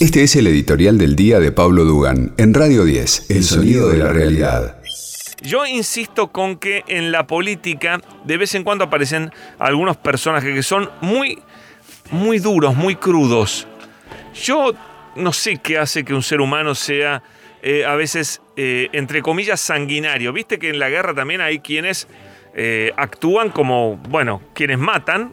Este es el editorial del día de Pablo Dugan en Radio 10, El sonido de la realidad. Yo insisto con que en la política de vez en cuando aparecen algunos personajes que son muy, muy duros, muy crudos. Yo no sé qué hace que un ser humano sea eh, a veces, eh, entre comillas, sanguinario. Viste que en la guerra también hay quienes eh, actúan como, bueno, quienes matan,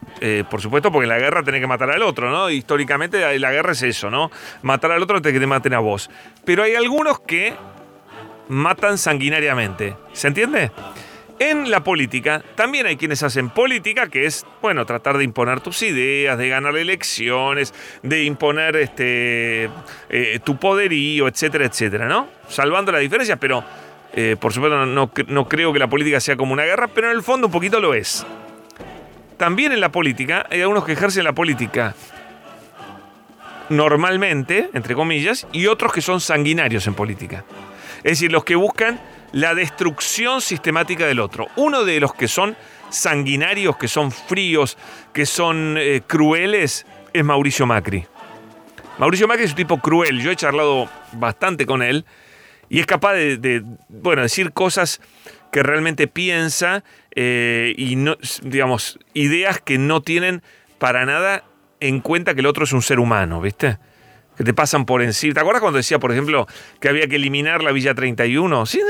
por supuesto, porque en la guerra tenés que matar al otro, ¿no? Históricamente la guerra es eso, ¿no? Matar al otro antes que te maten a vos. Pero hay algunos que matan sanguinariamente. ¿Se entiende? En la política también hay quienes hacen política, que es, bueno, tratar de imponer tus ideas, de ganar elecciones, de imponer este, eh, tu poderío, etcétera, etcétera, ¿no? Salvando las diferencias, pero eh, por supuesto no, no creo que la política sea como una guerra, pero en el fondo un poquito lo es. También en la política hay algunos que ejercen la política normalmente, entre comillas, y otros que son sanguinarios en política. Es decir, los que buscan la destrucción sistemática del otro. Uno de los que son sanguinarios, que son fríos, que son eh, crueles, es Mauricio Macri. Mauricio Macri es un tipo cruel, yo he charlado bastante con él y es capaz de, bueno, decir cosas que realmente piensa eh, y no, digamos, ideas que no tienen para nada en cuenta que el otro es un ser humano, ¿viste? que te pasan por encima. ¿Te acuerdas cuando decía, por ejemplo, que había que eliminar la Villa 31? Sí,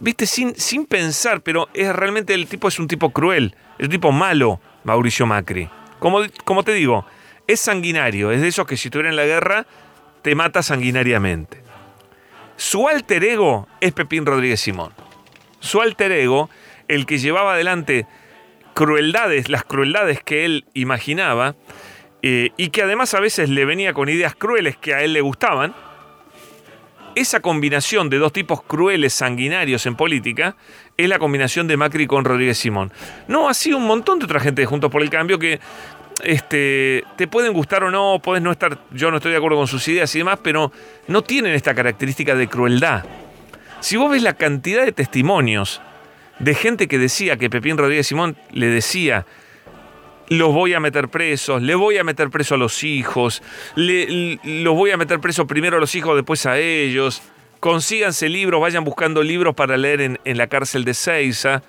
viste, sin, sin pensar, pero es realmente el tipo es un tipo cruel, es un tipo malo, Mauricio Macri. Como, como te digo, es sanguinario, es de esos que si estuviera en la guerra, te mata sanguinariamente. Su alter ego es Pepín Rodríguez Simón. Su alter ego, el que llevaba adelante crueldades, las crueldades que él imaginaba, eh, y que además a veces le venía con ideas crueles que a él le gustaban, esa combinación de dos tipos crueles, sanguinarios en política, es la combinación de Macri con Rodríguez Simón. No, así un montón de otra gente de Juntos por el Cambio que este, te pueden gustar o no, puedes no estar, yo no estoy de acuerdo con sus ideas y demás, pero no tienen esta característica de crueldad. Si vos ves la cantidad de testimonios de gente que decía que Pepín Rodríguez Simón le decía los voy a meter presos, le voy a meter preso a los hijos, los voy a meter preso primero a los hijos, después a ellos. Consíganse libros, vayan buscando libros para leer en, en la cárcel de Seiza.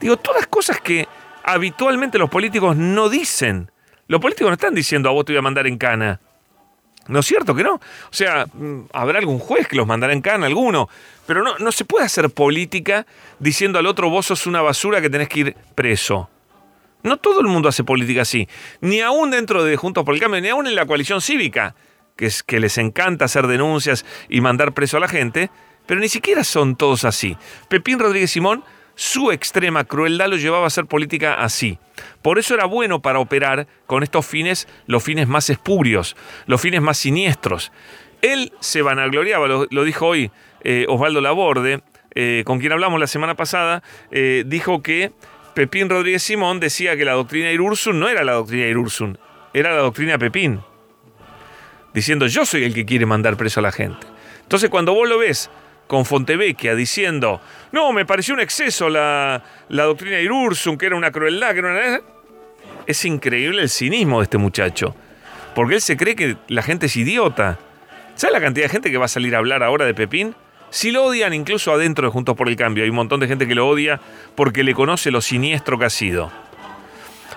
Digo, todas cosas que habitualmente los políticos no dicen. Los políticos no están diciendo a vos te voy a mandar en cana. ¿No es cierto que no? O sea, mm, habrá algún juez que los mandará en cana, alguno. Pero no, no se puede hacer política diciendo al otro vos sos una basura que tenés que ir preso. No todo el mundo hace política así, ni aún dentro de Juntos por el Cambio, ni aún en la coalición cívica, que, es, que les encanta hacer denuncias y mandar preso a la gente, pero ni siquiera son todos así. Pepín Rodríguez Simón, su extrema crueldad lo llevaba a hacer política así. Por eso era bueno para operar con estos fines, los fines más espurios, los fines más siniestros. Él se vanagloriaba, lo, dijo hoy eh, Osvaldo Laborde, eh, con quien hablamos la semana pasada, eh, dijo que Pepín Rodríguez Simón decía que la doctrina Irursun no era la doctrina Irursun, era la doctrina Pepín. Diciendo, yo soy el que quiere mandar preso a la gente. Entonces, cuando vos lo ves con Fontevecchia diciendo, no, me pareció un exceso la, la doctrina Irursun, que era una crueldad, que era una... Es increíble el cinismo de este muchacho. Porque él se cree que la gente es idiota. ¿Sabes la cantidad de gente que va a salir a hablar ahora de Pepín? Si lo odian incluso adentro de Juntos por el Cambio, hay un montón de gente que lo odia porque le conoce lo siniestro que ha sido.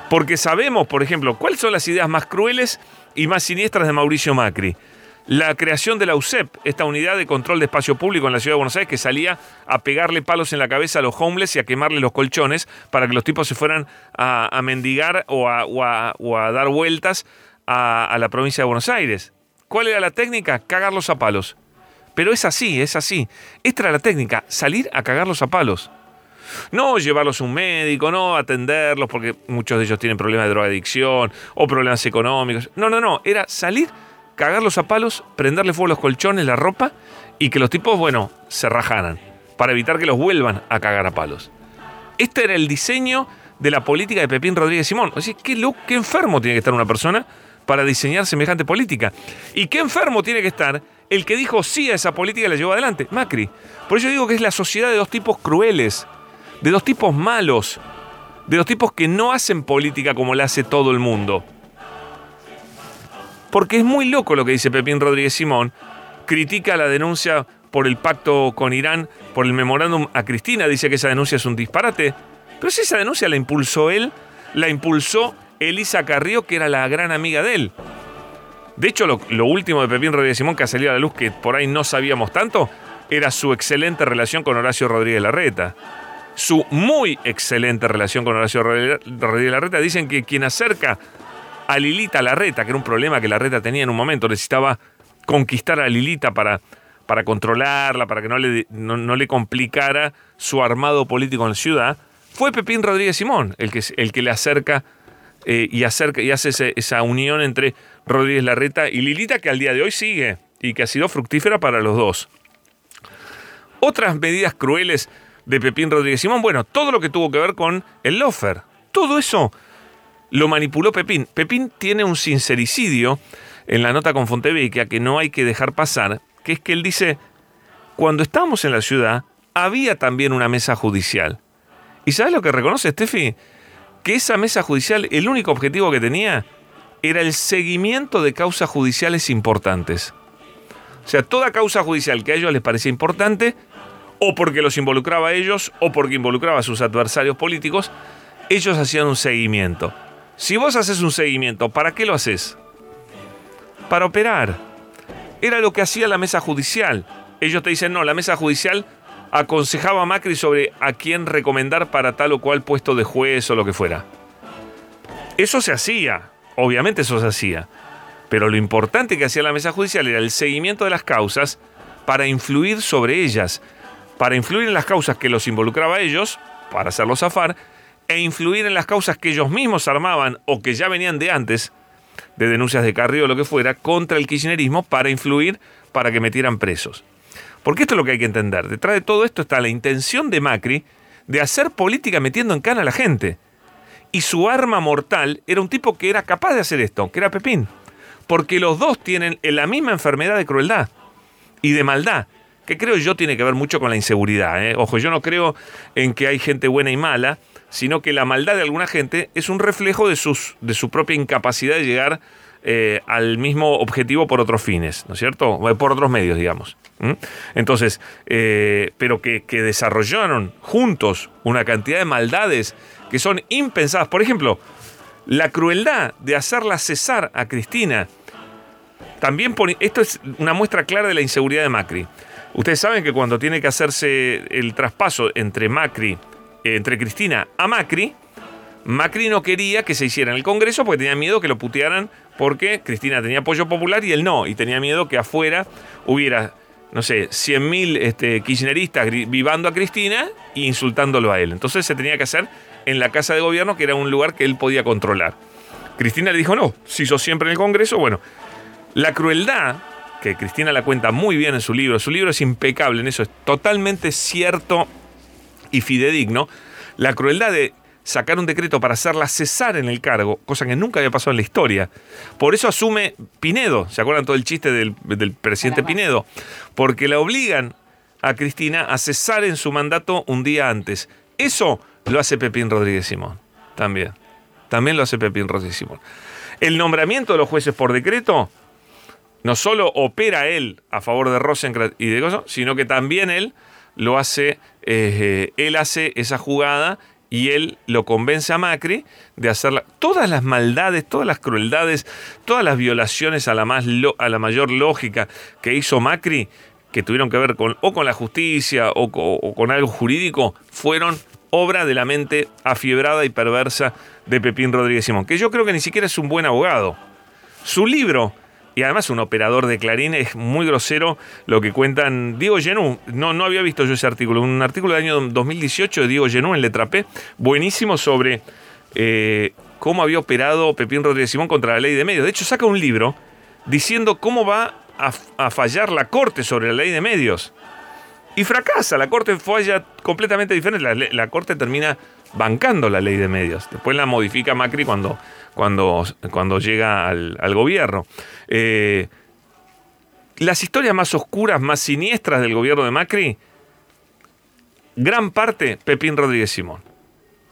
Porque sabemos, por ejemplo, cuáles son las ideas más crueles y más siniestras de Mauricio Macri. La creación de la USEP, esta unidad de control de espacio público en la ciudad de Buenos Aires, que salía a pegarle palos en la cabeza a los homeless y a quemarle los colchones para que los tipos se fueran a, mendigar o a, dar vueltas a, la provincia de Buenos Aires. ¿Cuál era la técnica? Cagarlos a palos. Pero es así, es así. Esta era la técnica, salir a cagarlos a palos. No llevarlos a un médico, no atenderlos porque muchos de ellos tienen problemas de drogadicción o problemas económicos. No, no, no. Era salir, cagarlos a palos, prenderle fuego a los colchones, la ropa y que los tipos, bueno, se rajaran para evitar que los vuelvan a cagar a palos. Este era el diseño de la política de Pepín Rodríguez Simón. O sea, qué, qué enfermo tiene que estar una persona para diseñar semejante política. Y qué enfermo tiene que estar el que dijo sí a esa política la llevó adelante, Macri. Por eso digo que es la sociedad de dos tipos crueles, de dos tipos malos, de dos tipos que no hacen política como la hace todo el mundo. Porque es muy loco lo que dice Pepín Rodríguez Simón. Critica la denuncia por el pacto con Irán, por el memorándum a Cristina, dice que esa denuncia es un disparate. Pero si esa denuncia la impulsó él, la impulsó Elisa Carrió, que era la gran amiga de él. De hecho, lo, último de Pepín Rodríguez Simón que ha salido a la luz, que por ahí no sabíamos tanto, era su excelente relación con Horacio Rodríguez Larreta. Su muy excelente relación con Horacio Rodríguez Larreta. Dicen que quien acerca a Lilita Larreta, que era un problema que Larreta tenía en un momento, necesitaba conquistar a Lilita para, para controlarla, para que no le, no, le complicara su armado político en la ciudad, fue Pepín Rodríguez Simón el que, el que le acerca eh, y, acerca y hace esa unión entre Rodríguez Larreta y Lilita, que al día de hoy sigue y que ha sido fructífera para los dos. Otras medidas crueles de Pepín Rodríguez Simón, bueno, todo lo que tuvo que ver con el lofer, todo eso lo manipuló Pepín. Pepín tiene un sincericidio en la nota con Fontevecchia que no hay que dejar pasar, que es que él dice, cuando estábamos en la ciudad, había también una mesa judicial. ¿Y sabes lo que reconoce Steffi? Que esa mesa judicial, el único objetivo que tenía era el seguimiento de causas judiciales importantes. O sea, toda causa judicial que a ellos les parecía importante, o porque los involucraba a ellos, o porque involucraba a sus adversarios políticos, ellos hacían un seguimiento. Si vos haces un seguimiento, ¿para qué lo haces? Para operar. Era lo que hacía la mesa judicial. Ellos te dicen, no, la mesa judicial aconsejaba a Macri sobre a quién recomendar para tal o cual puesto de juez o lo que fuera. Eso se hacía. Obviamente eso se hacía. Pero lo importante que hacía la mesa judicial era el seguimiento de las causas para influir sobre ellas, para influir en las causas que los involucraba a ellos, para hacerlos zafar, e influir en las causas que ellos mismos armaban o que ya venían de antes, de denuncias de Carrillo o lo que fuera, contra el kirchnerismo para influir para que metieran presos. Porque esto es lo que hay que entender. Detrás de todo esto está la intención de Macri de hacer política metiendo en cana a la gente. Y su arma mortal era un tipo que era capaz de hacer esto, que era Pepín. Porque los dos tienen la misma enfermedad de crueldad y de maldad, que creo yo tiene que ver mucho con la inseguridad. ¿eh? Ojo, yo no creo en que hay gente buena y mala, sino que la maldad de alguna gente es un reflejo de, sus, de su propia incapacidad de llegar eh, al mismo objetivo por otros fines, ¿no es cierto? Por otros medios, digamos. Entonces, eh, pero que, que desarrollaron juntos una cantidad de maldades que son impensadas. Por ejemplo, la crueldad de hacerla cesar a Cristina. También pone, esto es una muestra clara de la inseguridad de Macri. Ustedes saben que cuando tiene que hacerse el traspaso entre Macri, eh, entre Cristina a Macri, Macri no quería que se hiciera en el Congreso porque tenía miedo que lo putearan porque Cristina tenía apoyo popular y él no, y tenía miedo que afuera hubiera no sé, 100.000 este, kirchneristas vivando a Cristina e insultándolo a él. Entonces se tenía que hacer en la Casa de Gobierno, que era un lugar que él podía controlar. Cristina le dijo, no, si hizo siempre en el Congreso, bueno, la crueldad, que Cristina la cuenta muy bien en su libro, su libro es impecable en eso, es totalmente cierto y fidedigno, la crueldad de sacar un decreto para hacerla cesar en el cargo, cosa que nunca había pasado en la historia. Por eso asume Pinedo, ¿se acuerdan todo el chiste del, presidente Pinedo? Porque la obligan a Cristina a cesar en su mandato un día antes. Eso lo hace Pepín Rodríguez Simón, también. También lo hace Pepín Rodríguez Simón. El nombramiento de los jueces por decreto no solo opera él a favor de Rosenkrantz y de Gozo, sino que también él lo hace, eh, él hace esa jugada y él lo convence a Macri de hacer todas las maldades, todas las crueldades, todas las violaciones a la, más a la mayor lógica que hizo Macri, que tuvieron que ver con, o con la justicia o, o con algo jurídico, fueron obra de la mente afiebrada y perversa de Pepín Rodríguez Simón, que yo creo que ni siquiera es un buen abogado. Su libro y además un operador de Clarín es muy grosero lo que cuentan Diego Genú. No, no había visto yo ese artículo. Un artículo del año 2018 de Diego Genú en Letrapé, buenísimo sobre eh, cómo había operado Pepín Rodríguez Simón contra la ley de medios. De hecho, saca un libro diciendo cómo va a, fallar la Corte sobre la ley de medios. Y fracasa, la Corte falla completamente diferente. La, Corte termina bancando la ley de medios. Después la modifica Macri cuando, cuando, cuando llega al, gobierno. Eh, las historias más oscuras, más siniestras del gobierno de Macri, gran parte Pepín Rodríguez Simón.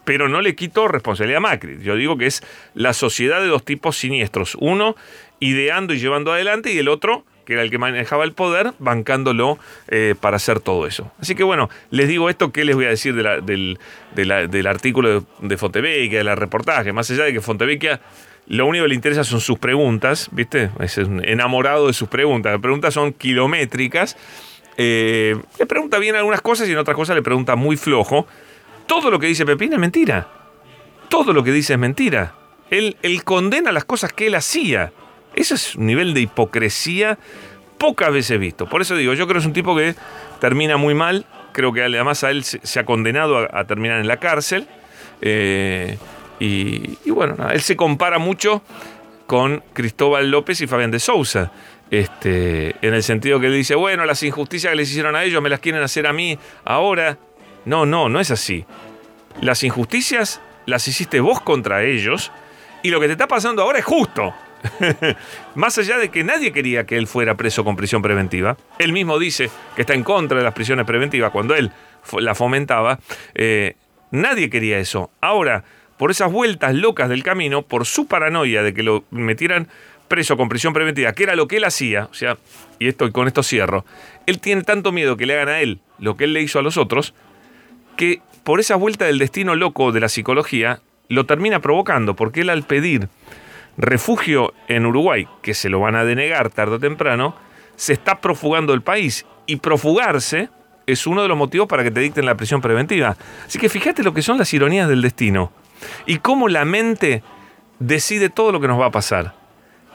Pero no le quito responsabilidad a Macri. Yo digo que es la sociedad de dos tipos siniestros. Uno, ideando y llevando adelante, y el otro que era el que manejaba el poder, bancándolo eh, para hacer todo eso. Así que bueno, les digo esto, ¿qué les voy a decir del, del, artículo de, de Fontevecchia, de la reportaje? Más allá de que Fontevecchia lo único que le interesa son sus preguntas, ¿viste? Es enamorado de sus preguntas. Las preguntas son kilométricas. Eh, le pregunta bien algunas cosas y en otras cosas le pregunta muy flojo. Todo lo que dice Pepín es mentira. Todo lo que dice es mentira. Él, él condena las cosas que él hacía. Ese es un nivel de hipocresía pocas veces visto. Por eso digo, yo creo que es un tipo que termina muy mal. Creo que además a él se, ha condenado a, terminar en la cárcel. Eh, y, bueno, él se compara mucho con Cristóbal López y Fabián de Sousa. Este, en el sentido que él dice, bueno, las injusticias que les hicieron a ellos me las quieren hacer a mí ahora. No, no, no es así. Las injusticias las hiciste vos contra ellos y lo que te está pasando ahora es justo. Más allá de que nadie quería que él fuera preso con prisión preventiva, él mismo dice que está en contra de las prisiones preventivas cuando él la fomentaba, eh, nadie quería eso. Ahora, por esas vueltas locas del camino, por su paranoia de que lo metieran preso con prisión preventiva, que era lo que él hacía, o sea, y esto con esto cierro, él tiene tanto miedo que le hagan a él lo que él le hizo a los otros, que por esa vuelta del destino loco de la psicología, lo termina provocando, porque él al pedir refugio en Uruguay, que se lo van a denegar tarde o temprano, se está profugando el país. Y profugarse es uno de los motivos para que te dicten la prisión preventiva. Así que fíjate lo que son las ironías del destino. Y cómo la mente decide todo lo que nos va a pasar.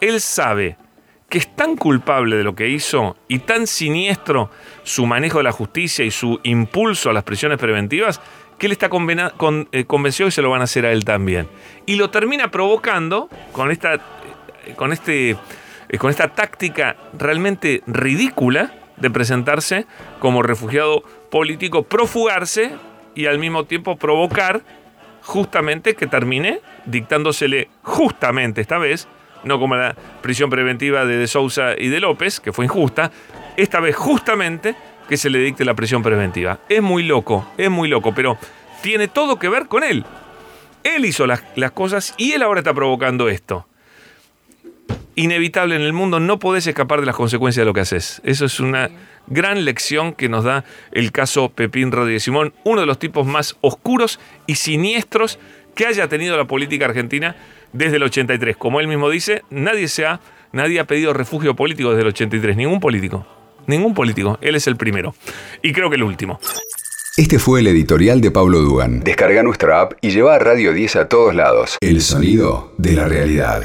Él sabe que es tan culpable de lo que hizo y tan siniestro su manejo de la justicia y su impulso a las prisiones preventivas que él está eh, convencido que se lo van a hacer a él también. Y lo termina provocando con esta, eh, con este, eh, con esta táctica realmente ridícula de presentarse como refugiado político, profugarse y al mismo tiempo provocar justamente que termine dictándosele justamente esta vez, no como la prisión preventiva de De Sousa y de López, que fue injusta, esta vez justamente que se le dicte la prisión preventiva. Es muy loco, es muy loco, pero tiene todo que ver con él. Él hizo las, cosas y él ahora está provocando esto. Inevitable en el mundo, no podés escapar de las consecuencias de lo que haces. Eso es una gran lección que nos da el caso Pepín Rodríguez Simón, uno de los tipos más oscuros y siniestros que haya tenido la política argentina desde el 83. Como él mismo dice, nadie, se ha, nadie ha pedido refugio político desde el 83, ningún político. Ningún político. Él es el primero. Y creo que el último. Este fue el editorial de Pablo Dugan. Descarga nuestra app y lleva a Radio 10 a todos lados. El sonido de la realidad.